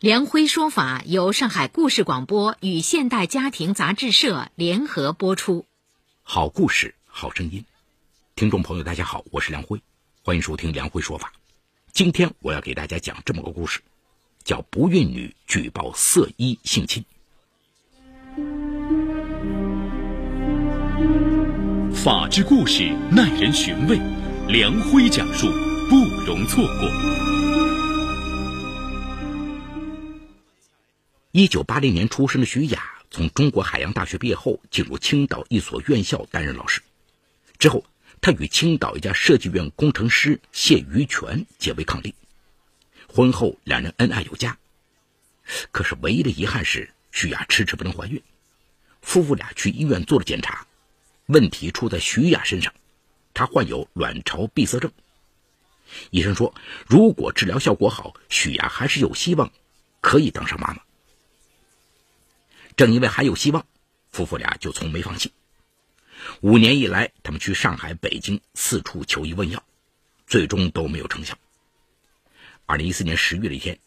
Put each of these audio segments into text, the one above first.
梁辉说法由上海故事广播与现代家庭杂志社联合播出。好故事，好声音。听众朋友，大家好，我是梁辉，欢迎收听梁辉说法。今天我要给大家讲这么个故事，叫不孕女举报色衣性侵。法治故事耐人寻味，梁辉讲述不容错过。一九八零年出生的徐雅，从中国海洋大学毕业后，进入青岛一所院校担任老师。之后，她与青岛一家设计院工程师谢于全结为伉俪。婚后，两人恩爱有加。可是，唯一的遗憾是徐雅迟迟不能怀孕。夫妇俩去医院做了检查，问题出在徐雅身上，她患有卵巢闭塞症。医生说，如果治疗效果好，徐雅还是有希望可以当上妈妈。正因为还有希望，夫妇俩就从没放弃。五年以来，他们去上海、北京四处求医问药，最终都没有成效。二零一四年十月的一天，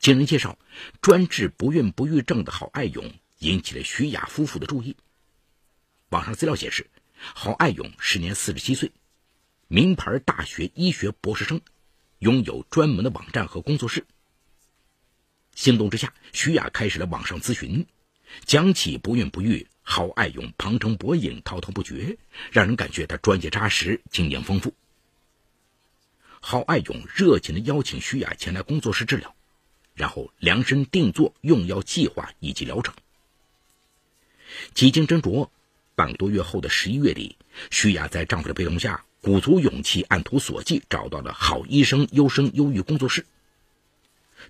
经人介绍，专治不孕不育症的郝爱勇引起了徐雅夫妇的注意。网上资料显示，郝爱勇时年四十七岁，名牌大学医学博士生，拥有专门的网站和工作室。心动之下，徐雅开始了网上咨询。讲起不孕不育，郝爱勇旁征博引，滔滔不绝，让人感觉他专业扎实，经验丰富。郝爱勇热情地邀请徐雅前来工作室治疗，然后量身定做用药计划以及疗程。几经斟酌，半个多月后的十一月底，徐雅在丈夫的陪同下，鼓足勇气，按图索骥，找到了好医生优生优育工作室。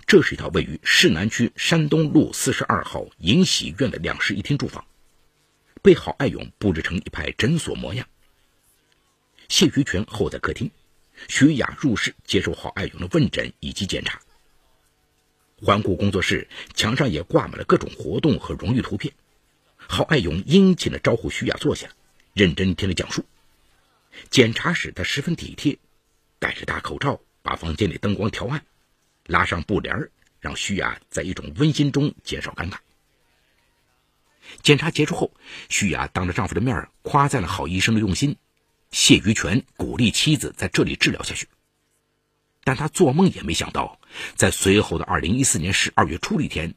这是一套位于市南区山东路四十二号银喜苑的两室一厅住房，被郝爱勇布置成一派诊所模样。谢于全候在客厅，徐雅入室接受郝爱勇的问诊以及检查。环顾工作室，墙上也挂满了各种活动和荣誉图片。郝爱勇殷勤地招呼徐雅坐下，认真听了讲述。检查时，他十分体贴，戴着大口罩，把房间里灯光调暗。拉上布帘让徐雅在一种温馨中减少尴尬。检查结束后，徐雅当着丈夫的面夸赞了郝医生的用心，谢于全鼓励妻子在这里治疗下去。但他做梦也没想到，在随后的二零一四年十二月初的一天，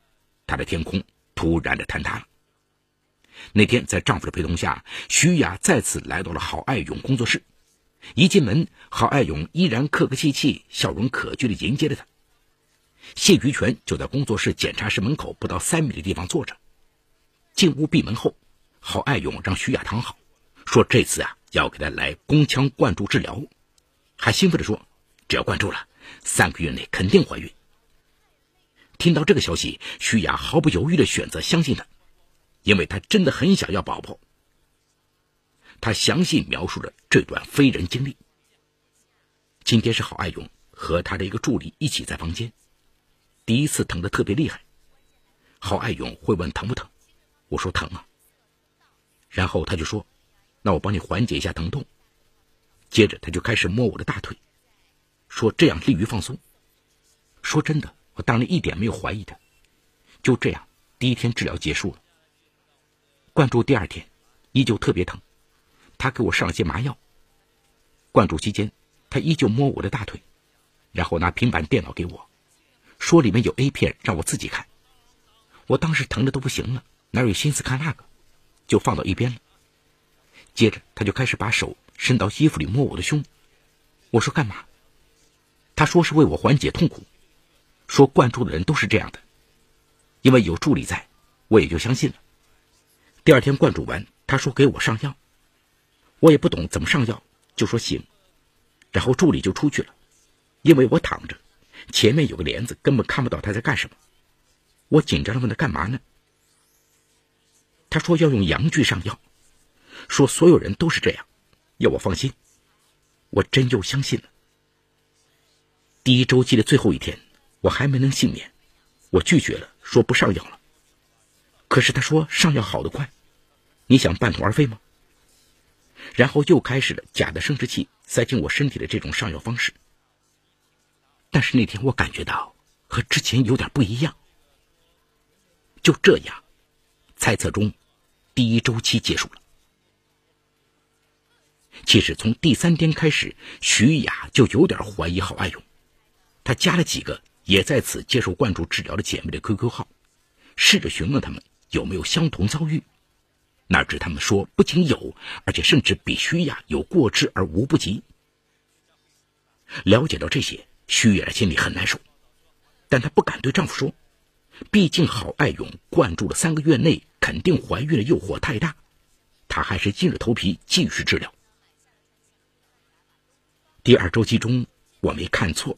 他的天空突然的坍塌了。那天，在丈夫的陪同下，徐雅再次来到了郝爱勇工作室。一进门，郝爱勇依然客客气气、笑容可掬的迎接着她。谢于全就在工作室检查室门口不到三米的地方坐着。进屋闭门后，郝爱勇让徐雅躺好，说这次啊要给她来宫腔灌注治疗，还兴奋地说，只要灌注了，三个月内肯定怀孕。听到这个消息，徐雅毫不犹豫地选择相信他，因为她真的很想要宝宝。他详细描述了这段非人经历。今天是郝爱勇和他的一个助理一起在房间。第一次疼得特别厉害，郝爱勇会问疼不疼，我说疼啊。然后他就说：“那我帮你缓解一下疼痛。”接着他就开始摸我的大腿，说这样利于放松。说真的，我当然一点没有怀疑他。就这样，第一天治疗结束了。灌注第二天，依旧特别疼，他给我上了些麻药。灌注期间，他依旧摸我的大腿，然后拿平板电脑给我。说里面有 A 片，让我自己看。我当时疼的都不行了，哪有心思看那个，就放到一边了。接着他就开始把手伸到衣服里摸我的胸。我说干嘛？他说是为我缓解痛苦。说灌注的人都是这样的，因为有助理在，我也就相信了。第二天灌注完，他说给我上药，我也不懂怎么上药，就说行，然后助理就出去了，因为我躺着。前面有个帘子，根本看不到他在干什么。我紧张的问他干嘛呢？他说要用阳具上药。说所有人都是这样，要我放心。我真又相信了。第一周期的最后一天，我还没能幸免，我拒绝了，说不上药了。可是他说上药好得快，你想半途而废吗？然后又开始了假的生殖器塞进我身体的这种上药方式。但是那天我感觉到和之前有点不一样。就这样，猜测中，第一周期结束了。其实从第三天开始，徐雅就有点怀疑郝爱勇，她加了几个也在此接受灌注治疗的姐妹的 QQ 号，试着询问他们有没有相同遭遇。哪知他们说不仅有，而且甚至比徐雅有过之而无不及。了解到这些，徐雅心里很难受，但她不敢对丈夫说，毕竟郝爱勇灌注了三个月内肯定怀孕的诱惑太大，她还是硬着头皮继续治疗。第二周期中，我没看错，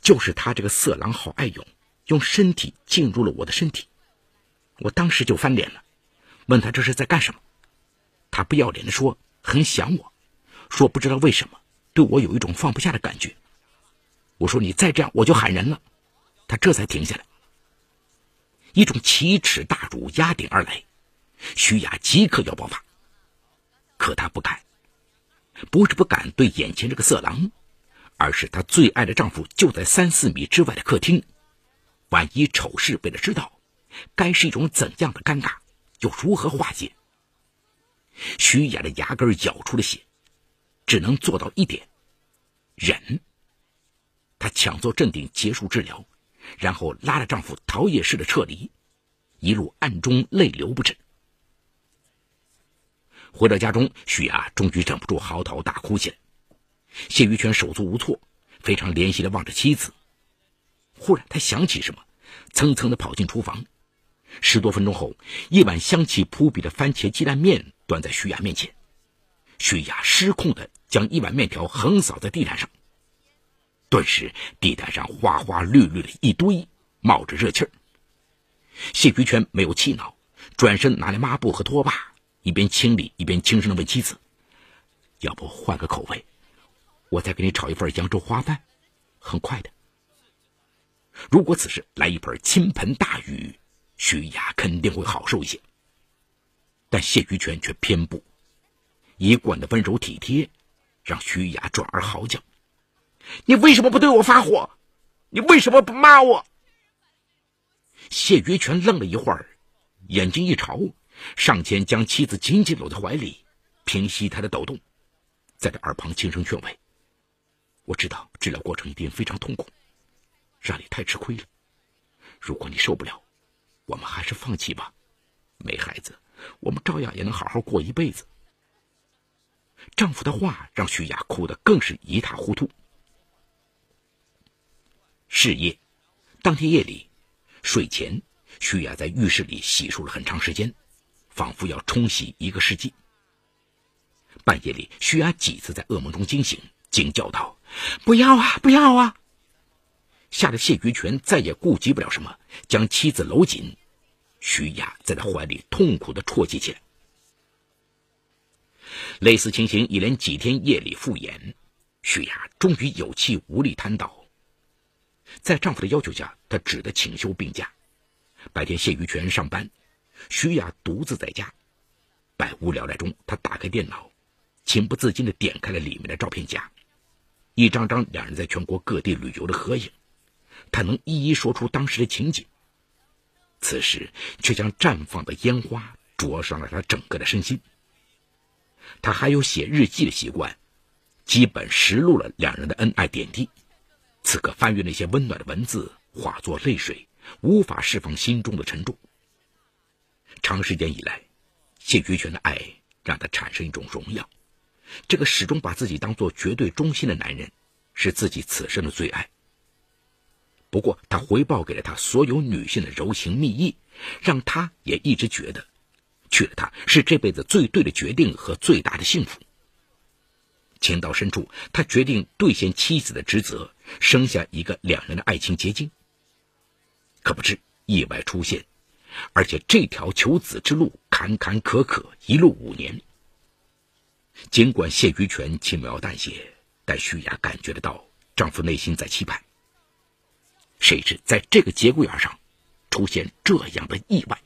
就是他这个色狼郝爱勇用身体进入了我的身体，我当时就翻脸了，问他这是在干什么？他不要脸的说很想我，说不知道为什么对我有一种放不下的感觉。我说你再这样我就喊人了，他这才停下来。一种奇耻大辱压顶而来，徐雅即刻要爆发，可她不敢。不是不敢对眼前这个色狼，而是她最爱的丈夫就在三四米之外的客厅，万一丑事被他知道，该是一种怎样的尴尬，又如何化解？徐雅的牙根咬出了血，只能做到一点：忍。她强作镇定，结束治疗，然后拉着丈夫逃也似的撤离，一路暗中泪流不止。回到家中，徐雅终于忍不住嚎啕大哭起来。谢玉泉手足无措，非常怜惜的望着妻子。忽然，他想起什么，蹭蹭的跑进厨房。十多分钟后，一碗香气扑鼻的番茄鸡蛋面端在徐雅面前。徐雅失控的将一碗面条横扫在地毯上，顿时地毯上花花绿绿的一堆，冒着热气儿。谢玉泉没有气恼，转身拿来抹布和拖把。一边清理一边轻声的问妻子：“要不换个口味，我再给你炒一份扬州花饭，很快的。如果此时来一盆倾盆大雨，徐雅肯定会好受一些。但谢玉泉却偏不，一贯的温柔体贴，让徐雅转而嚎叫：‘你为什么不对我发火？你为什么不骂我？’谢玉泉愣了一会儿，眼睛一朝。”上前将妻子紧紧搂在怀里，平息她的抖动，在他耳旁轻声劝慰：“我知道治疗过程一定非常痛苦，让你太吃亏了。如果你受不了，我们还是放弃吧。没孩子，我们照样也能好好过一辈子。”丈夫的话让徐雅哭得更是一塌糊涂。是夜，当天夜里，睡前，徐雅在浴室里洗漱了很长时间。仿佛要冲洗一个世纪。半夜里，徐雅几次在噩梦中惊醒，惊叫道：“不要啊，不要啊！”吓得谢于全再也顾及不了什么，将妻子搂紧。徐雅在他怀里痛苦的啜泣起来。类似情形一连几天夜里复演，徐雅终于有气无力瘫倒。在丈夫的要求下，她只得请休病假。白天，谢玉泉上班。徐雅独自在家，百无聊赖中，她打开电脑，情不自禁地点开了里面的照片夹，一张张两人在全国各地旅游的合影，她能一一说出当时的情景。此时却将绽放的烟花灼伤了她整个的身心。她还有写日记的习惯，基本实录了两人的恩爱点滴。此刻翻阅那些温暖的文字，化作泪水，无法释放心中的沉重。长时间以来，谢于全的爱让他产生一种荣耀。这个始终把自己当做绝对忠心的男人，是自己此生的最爱。不过，他回报给了他所有女性的柔情蜜意，让他也一直觉得，娶了她是这辈子最对的决定和最大的幸福。情到深处，他决定兑现妻子的职责，生下一个两人的爱情结晶。可不知意外出现。而且这条求子之路坎坎坷坷，一路五年，尽管谢于权轻描淡写，但徐雅感觉得到丈夫内心在期盼。谁知在这个节骨眼上，出现这样的意外：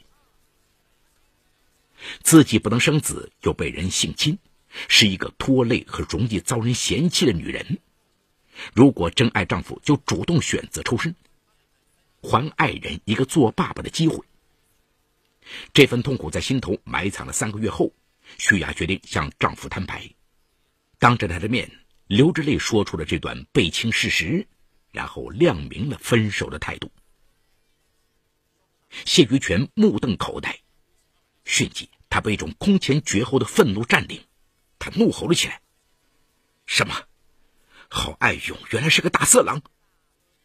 自己不能生子，又被人性侵，是一个拖累和容易遭人嫌弃的女人。如果真爱丈夫，就主动选择抽身，还爱人一个做爸爸的机会。这份痛苦在心头埋藏了三个月后，徐雅决定向丈夫摊牌，当着他的面流着泪说出了这段背清事实，然后亮明了分手的态度。谢于权目瞪口呆，迅即他被一种空前绝后的愤怒占领，他怒吼了起来：“什么？郝爱勇原来是个大色狼，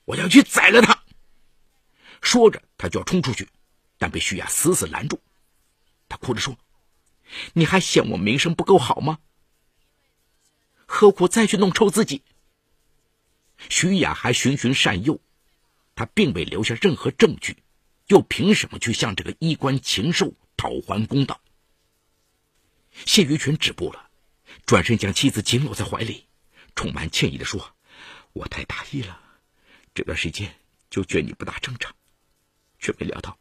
我要去宰了他！”说着，他就要冲出去。但被徐雅死死拦住，他哭着说：“你还嫌我名声不够好吗？何苦再去弄臭自己？”徐雅还循循善诱，他并未留下任何证据，又凭什么去向这个衣冠禽兽讨还公道？谢玉泉止步了，转身将妻子紧搂在怀里，充满歉意的说：“我太大意了，这段时间就觉你不大正常，却没料到。”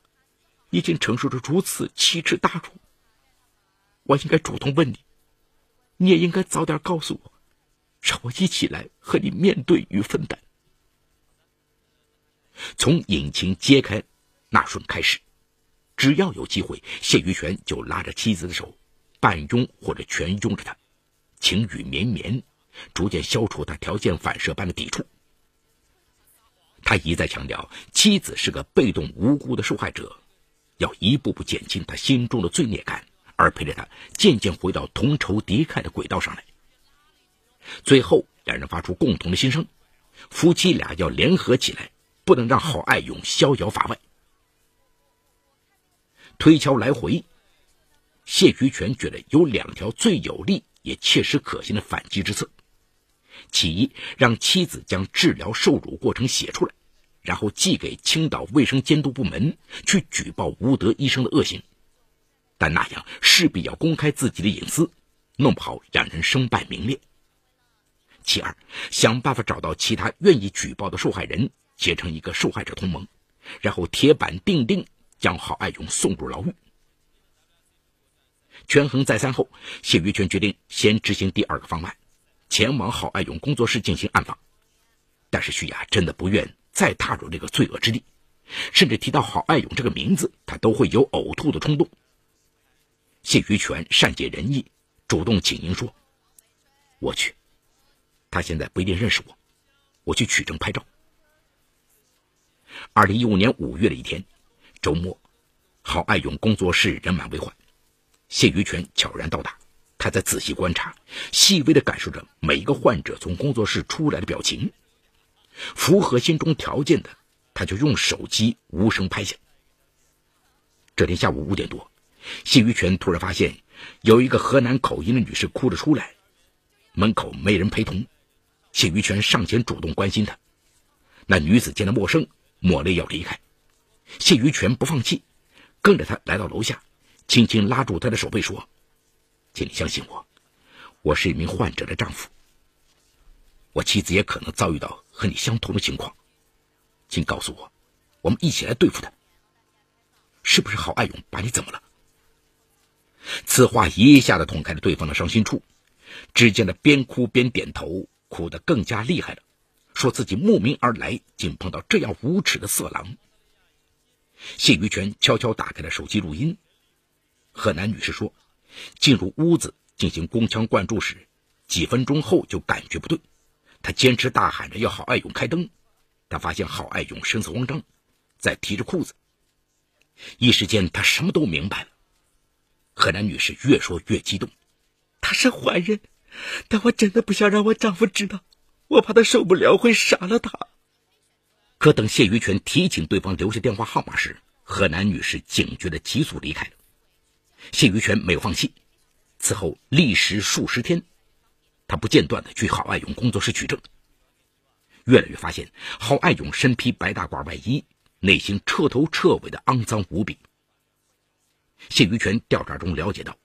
已经承受着如此奇耻大辱，我应该主动问你，你也应该早点告诉我，让我一起来和你面对与分担。从引擎揭开那瞬开始，只要有机会，谢玉泉就拉着妻子的手，半拥或者全拥着她，情语绵绵，逐渐消除他条件反射般的抵触。他一再强调，妻子是个被动无辜的受害者。要一步步减轻他心中的罪孽感，而陪着他渐渐回到同仇敌忾的轨道上来。最后，两人发出共同的心声：夫妻俩要联合起来，不能让郝爱勇逍遥法外。推敲来回，谢于权觉得有两条最有利也切实可行的反击之策：其一，让妻子将治疗受辱过程写出来。然后寄给青岛卫生监督部门去举报吴德医生的恶行，但那样势必要公开自己的隐私，弄不好让人身败名裂。其二，想办法找到其他愿意举报的受害人，结成一个受害者同盟，然后铁板钉钉将郝爱勇送入牢狱。权衡再三后，谢玉泉决定先执行第二个方案，前往郝爱勇工作室进行暗访。但是徐雅真的不愿。再踏入这个罪恶之地，甚至提到郝爱勇这个名字，他都会有呕吐的冲动。谢于权善解人意，主动请缨说：“我去，他现在不一定认识我，我去取证拍照。”二零一五年五月的一天，周末，郝爱勇工作室人满为患，谢于权悄然到达，他在仔细观察，细微的感受着每一个患者从工作室出来的表情。符合心中条件的，他就用手机无声拍下。这天下午五点多，谢于权突然发现有一个河南口音的女士哭着出来，门口没人陪同。谢于权上前主动关心她，那女子见了陌生，抹泪要离开。谢于权不放弃，跟着她来到楼下，轻轻拉住她的手背说：“请你相信我，我是一名患者的丈夫。”我妻子也可能遭遇到和你相同的情况，请告诉我，我们一起来对付他。是不是郝爱勇把你怎么了？此话一下子捅开了对方的伤心处。只见他边哭边点头，哭得更加厉害了，说自己慕名而来，竟碰到这样无耻的色狼。谢于权悄悄打开了手机录音。河南女士说，进入屋子进行宫腔灌注时，几分钟后就感觉不对。他坚持大喊着要郝爱勇开灯，他发现郝爱勇神色慌张，在提着裤子。一时间，他什么都明白了。河南女士越说越激动：“他是坏人，但我真的不想让我丈夫知道，我怕他受不了会杀了他。”可等谢于权提醒对方留下电话号码时，河南女士警觉的急速离开了。谢余权没有放弃，此后历时数十天。他不间断的去郝爱勇工作室取证，越来越发现郝爱勇身披白大褂外衣，内心彻头彻尾的肮脏无比。谢于权调查中了解到，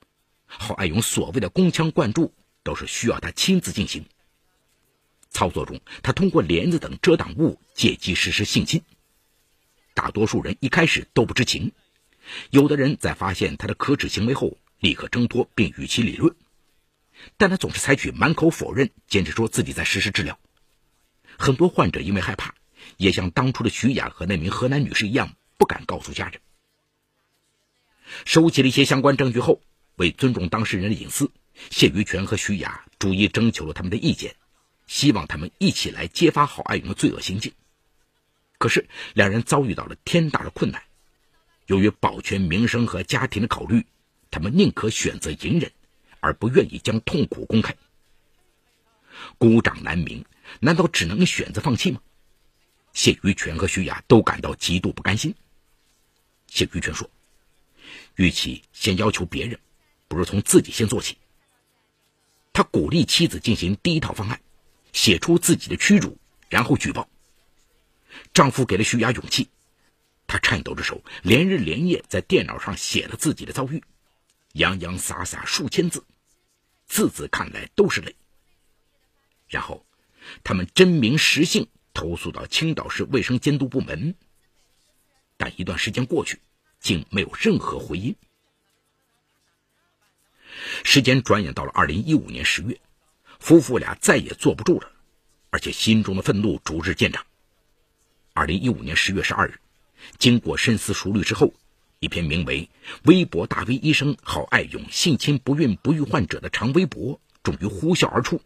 郝爱勇所谓的宫腔灌注都是需要他亲自进行。操作中，他通过帘子等遮挡物借机实施性侵。大多数人一开始都不知情，有的人在发现他的可耻行为后，立刻挣脱并与其理论，但他总是采取满口否认，坚持说自己在实施治疗。很多患者因为害怕，也像当初的徐雅和那名河南女士一样，不敢告诉家人。收集了一些相关证据后，为尊重当事人的隐私，谢于权和徐雅逐一征求了他们的意见，希望他们一起来揭发郝爱勇的罪恶行径。可是，两人遭遇到了天大的困难。由于保全名声和家庭的考虑，他们宁可选择隐忍，而不愿意将痛苦公开。孤掌难鸣，难道只能选择放弃吗？谢于全和徐雅都感到极度不甘心。谢于全说：“与其先要求别人，不如从自己先做起。”他鼓励妻子进行第一套方案，写出自己的屈辱，然后举报。丈夫给了徐雅勇气，他颤抖着手，连日连夜在电脑上写了自己的遭遇，洋洋洒洒数千字，字字看来都是泪。然后，他们真名实姓投诉到青岛市卫生监督部门，但一段时间过去，竟没有任何回音。时间转眼到了二零一五年十月，夫妇俩再也坐不住了，而且心中的愤怒逐日渐长。二零一五年十月十二日，经过深思熟虑之后，一篇名为《微博大 V 医生郝爱勇性侵不孕不育患者》的长微博终于呼啸而出，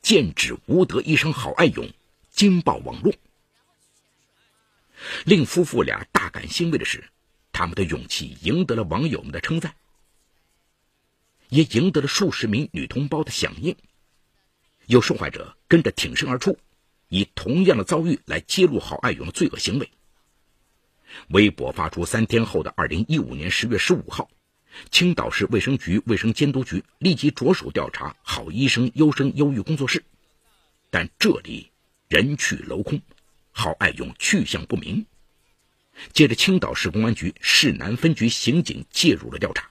剑指无德医生郝爱勇，惊爆网络。令夫妇俩大感欣慰的是，他们的勇气赢得了网友们的称赞，也赢得了数十名女同胞的响应。有受害者跟着挺身而出。以同样的遭遇来揭露郝爱勇的罪恶行为。微博发出三天后的二零一五年十月十五号，青岛市卫生局卫生监督局立即着手调查郝医生优生优育工作室，但这里人去楼空，郝爱勇去向不明。接着，青岛市公安局市南分局刑警介入了调查。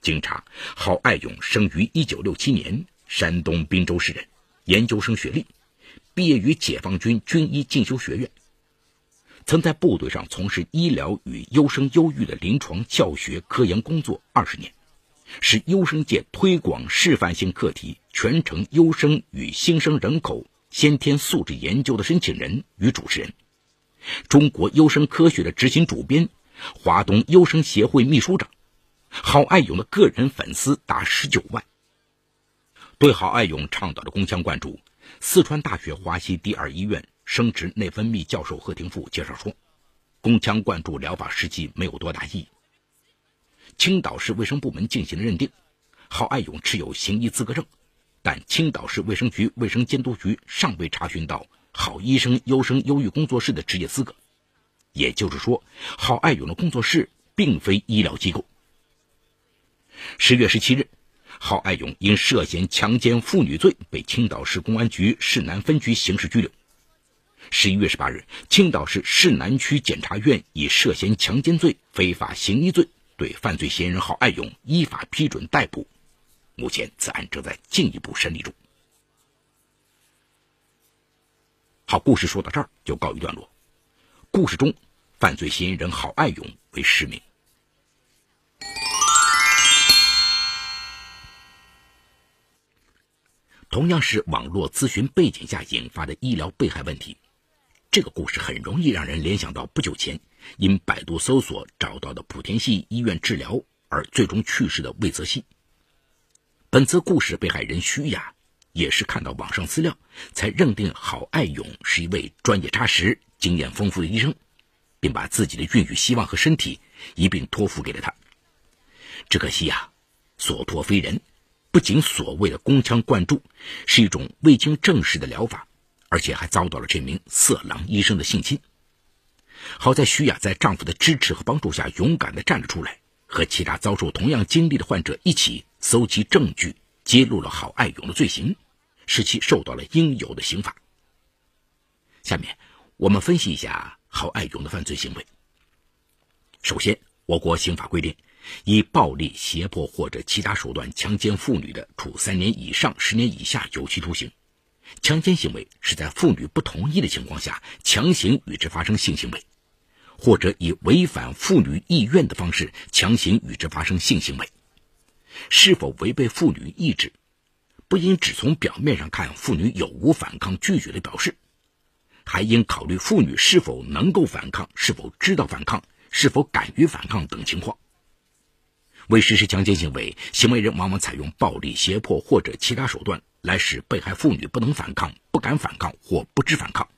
经查，郝爱勇生于一九六七年，山东滨州市人，研究生学历。毕业于解放军军医进修学院，曾在部队上从事医疗与优生优育的临床教学科研工作二十年，是优生界推广示范性课题全程优生与新生人口先天素质研究的申请人与主持人，中国优生科学的执行主编，华东优生协会秘书长，郝爱勇的个人粉丝达十九万。对郝爱勇倡导的宫腔灌注。四川大学华西第二医院生殖内分泌教授贺廷富介绍说，宫腔灌注疗法实际没有多大意义。青岛市卫生部门进行了认定，郝爱勇持有行医资格证，但青岛市卫生局卫生监督局尚未查询到郝医生优生优育工作室的职业资格，也就是说，郝爱勇的工作室并非医疗机构。十月十七日。郝爱勇因涉嫌强奸妇女罪被青岛市公安局市南分局刑事拘留。十一月十八日，青岛市市南区检察院以涉嫌强奸罪、非法行医罪对犯罪嫌疑人郝爱勇依法批准逮捕。目前，此案正在进一步审理中。好，故事说到这儿就告一段落。故事中，犯罪嫌疑人郝爱勇为实名。同样是网络咨询背景下引发的医疗被害问题，这个故事很容易让人联想到不久前因百度搜索找到的莆田系医院治疗而最终去世的魏泽西。本次故事被害人徐雅也是看到网上资料才认定郝爱勇是一位专业扎实、经验丰富的医生，并把自己的孕育希望和身体一并托付给了他。只可惜呀，所托非人。不仅所谓的宫腔灌注是一种未经证实的疗法，而且还遭到了这名色狼医生的性侵。好在徐雅在丈夫的支持和帮助下，勇敢地站了出来，和其他遭受同样经历的患者一起搜集证据，揭露了郝爱勇的罪行，使其受到了应有的刑罚。下面我们分析一下郝爱勇的犯罪行为。首先，我国刑法规定，以暴力、胁迫或者其他手段强奸妇女的，处三年以上十年以下有期徒刑。强奸行为是在妇女不同意的情况下强行与之发生性行为，或者以违反妇女意愿的方式强行与之发生性行为。是否违背妇女意志，不应只从表面上看妇女有无反抗拒绝的表示，还应考虑妇女是否能够反抗、是否知道反抗、是否敢于反抗等情况。为实施强奸行为，行为人往往采用暴力、胁迫或者其他手段来使被害妇女不能反抗、不敢反抗或不知反抗。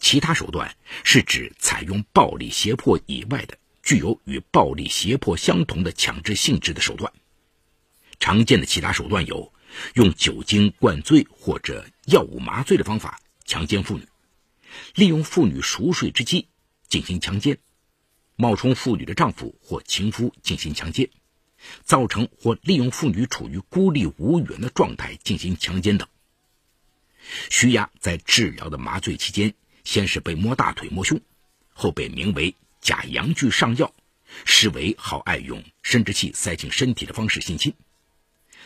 其他手段是指采用暴力、胁迫以外的具有与暴力、胁迫相同的强制性质的手段。常见的其他手段有：用酒精灌醉或者药物麻醉的方法强奸妇女，利用妇女熟睡之机进行强奸。冒充妇女的丈夫或情夫进行强奸，造成或利用妇女处于孤立无援的状态进行强奸等。徐雅在治疗的麻醉期间，先是被摸大腿、摸胸，后被名为假阳具上药，视为郝爱勇生殖器塞进身体的方式性侵。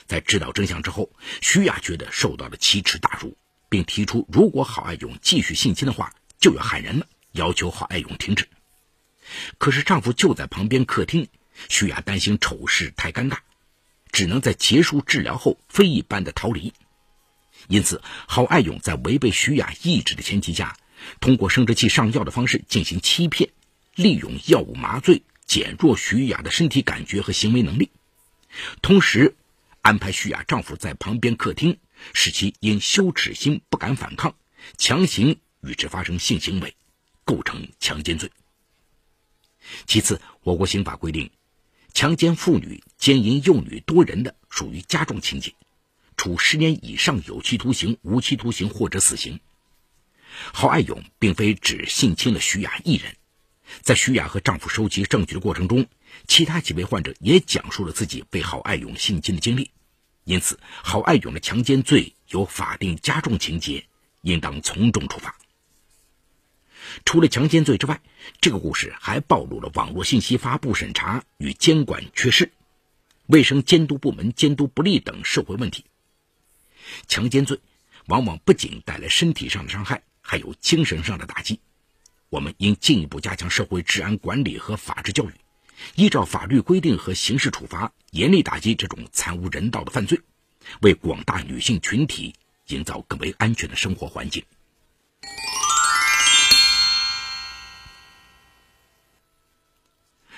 在知道真相之后，徐雅觉得受到了奇耻大辱，并提出如果郝爱勇继续性侵的话，就要喊人了，要求郝爱勇停止。可是丈夫就在旁边客厅，徐雅担心丑事太尴尬，只能在结束治疗后飞一般的逃离。因此，郝爱勇在违背徐雅意志的前提下，通过生殖器上药的方式进行欺骗，利用药物麻醉减弱徐雅的身体感觉和行为能力，同时安排徐雅丈夫在旁边客厅，使其因羞耻心不敢反抗，强行与之发生性行为，构成强奸罪。其次，我国刑法规定，强奸妇女、奸淫幼女多人的，属于加重情节，处十年以上有期徒刑、无期徒刑或者死刑。郝爱勇并非只性侵了徐雅一人，在徐雅和丈夫收集证据的过程中，其他几位患者也讲述了自己被郝爱勇性侵的经历，因此，郝爱勇的强奸罪有法定加重情节，应当从重处罚。除了强奸罪之外，这个故事还暴露了网络信息发布审查与监管缺失、卫生监督部门监督不力等社会问题。强奸罪往往不仅带来身体上的伤害，还有精神上的打击。我们应进一步加强社会治安管理和法治教育，依照法律规定和刑事处罚，严厉打击这种惨无人道的犯罪，为广大女性群体营造更为安全的生活环境。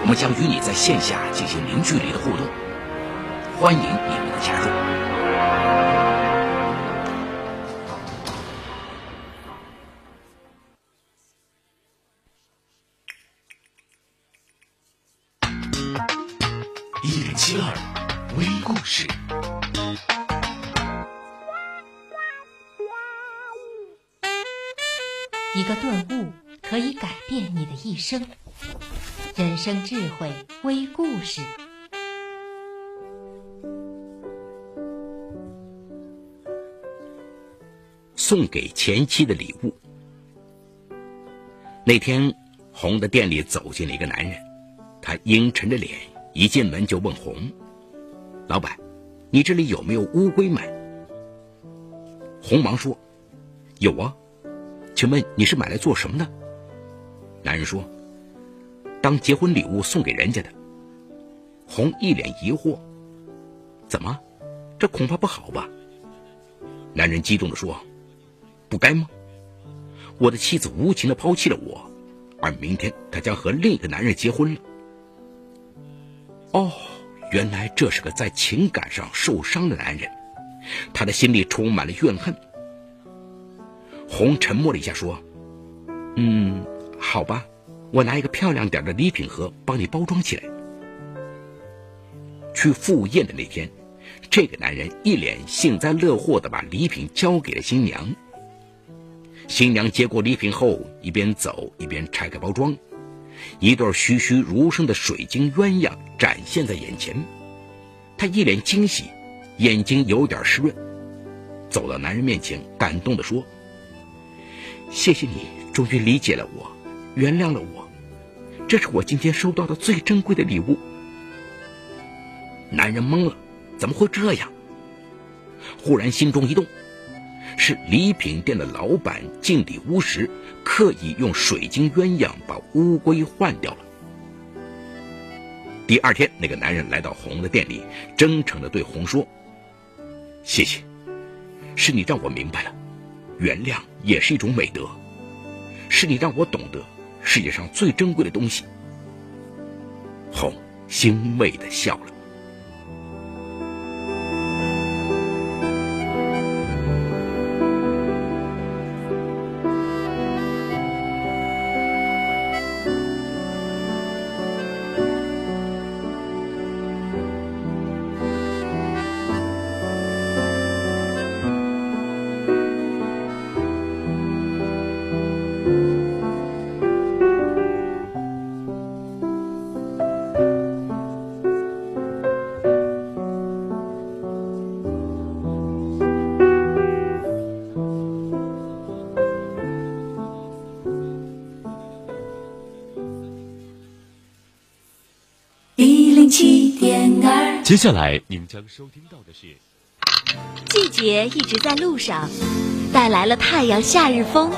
我们将与你在线下进行零距离的互动，欢迎你们的加入。一零七二微故事，一个顿悟可以改变你的一生。人生智慧微故事，送给前妻的礼物。那天，红的店里走进了一个男人，他阴沉着脸，一进门就问红：“老板，你这里有没有乌龟买？”红忙说：“有啊，请问你是买来做什么的？”男人说。当结婚礼物送给人家的，红一脸疑惑：“怎么？这恐怕不好吧？”男人激动地说：“不该吗？我的妻子无情的抛弃了我，而明天她将和另一个男人结婚了。哦，原来这是个在情感上受伤的男人，他的心里充满了怨恨。”红沉默了一下，说：“嗯，好吧。”我拿一个漂亮点的礼品盒帮你包装起来。去赴宴的那天，这个男人一脸幸灾乐祸地把礼品交给了新娘。新娘接过礼品后，一边走一边拆开包装，一对栩栩如生的水晶鸳鸯展现在眼前。她一脸惊喜，眼睛有点湿润，走到男人面前，感动地说：“谢谢你，终于理解了我，原谅了我，这是我今天收到的最珍贵的礼物。”男人懵了，怎么会这样？忽然心中一动。是礼品店的老板进礼乌时，刻意用水晶鸳鸯把乌龟换掉了。第二天，那个男人来到红的店里，真诚地对红说：“谢谢，是你让我明白了，原谅也是一种美德，是你让我懂得世界上最珍贵的东西。”红欣慰地笑了。接下来您将收听到的是，季节一直在路上，带来了太阳、夏日风。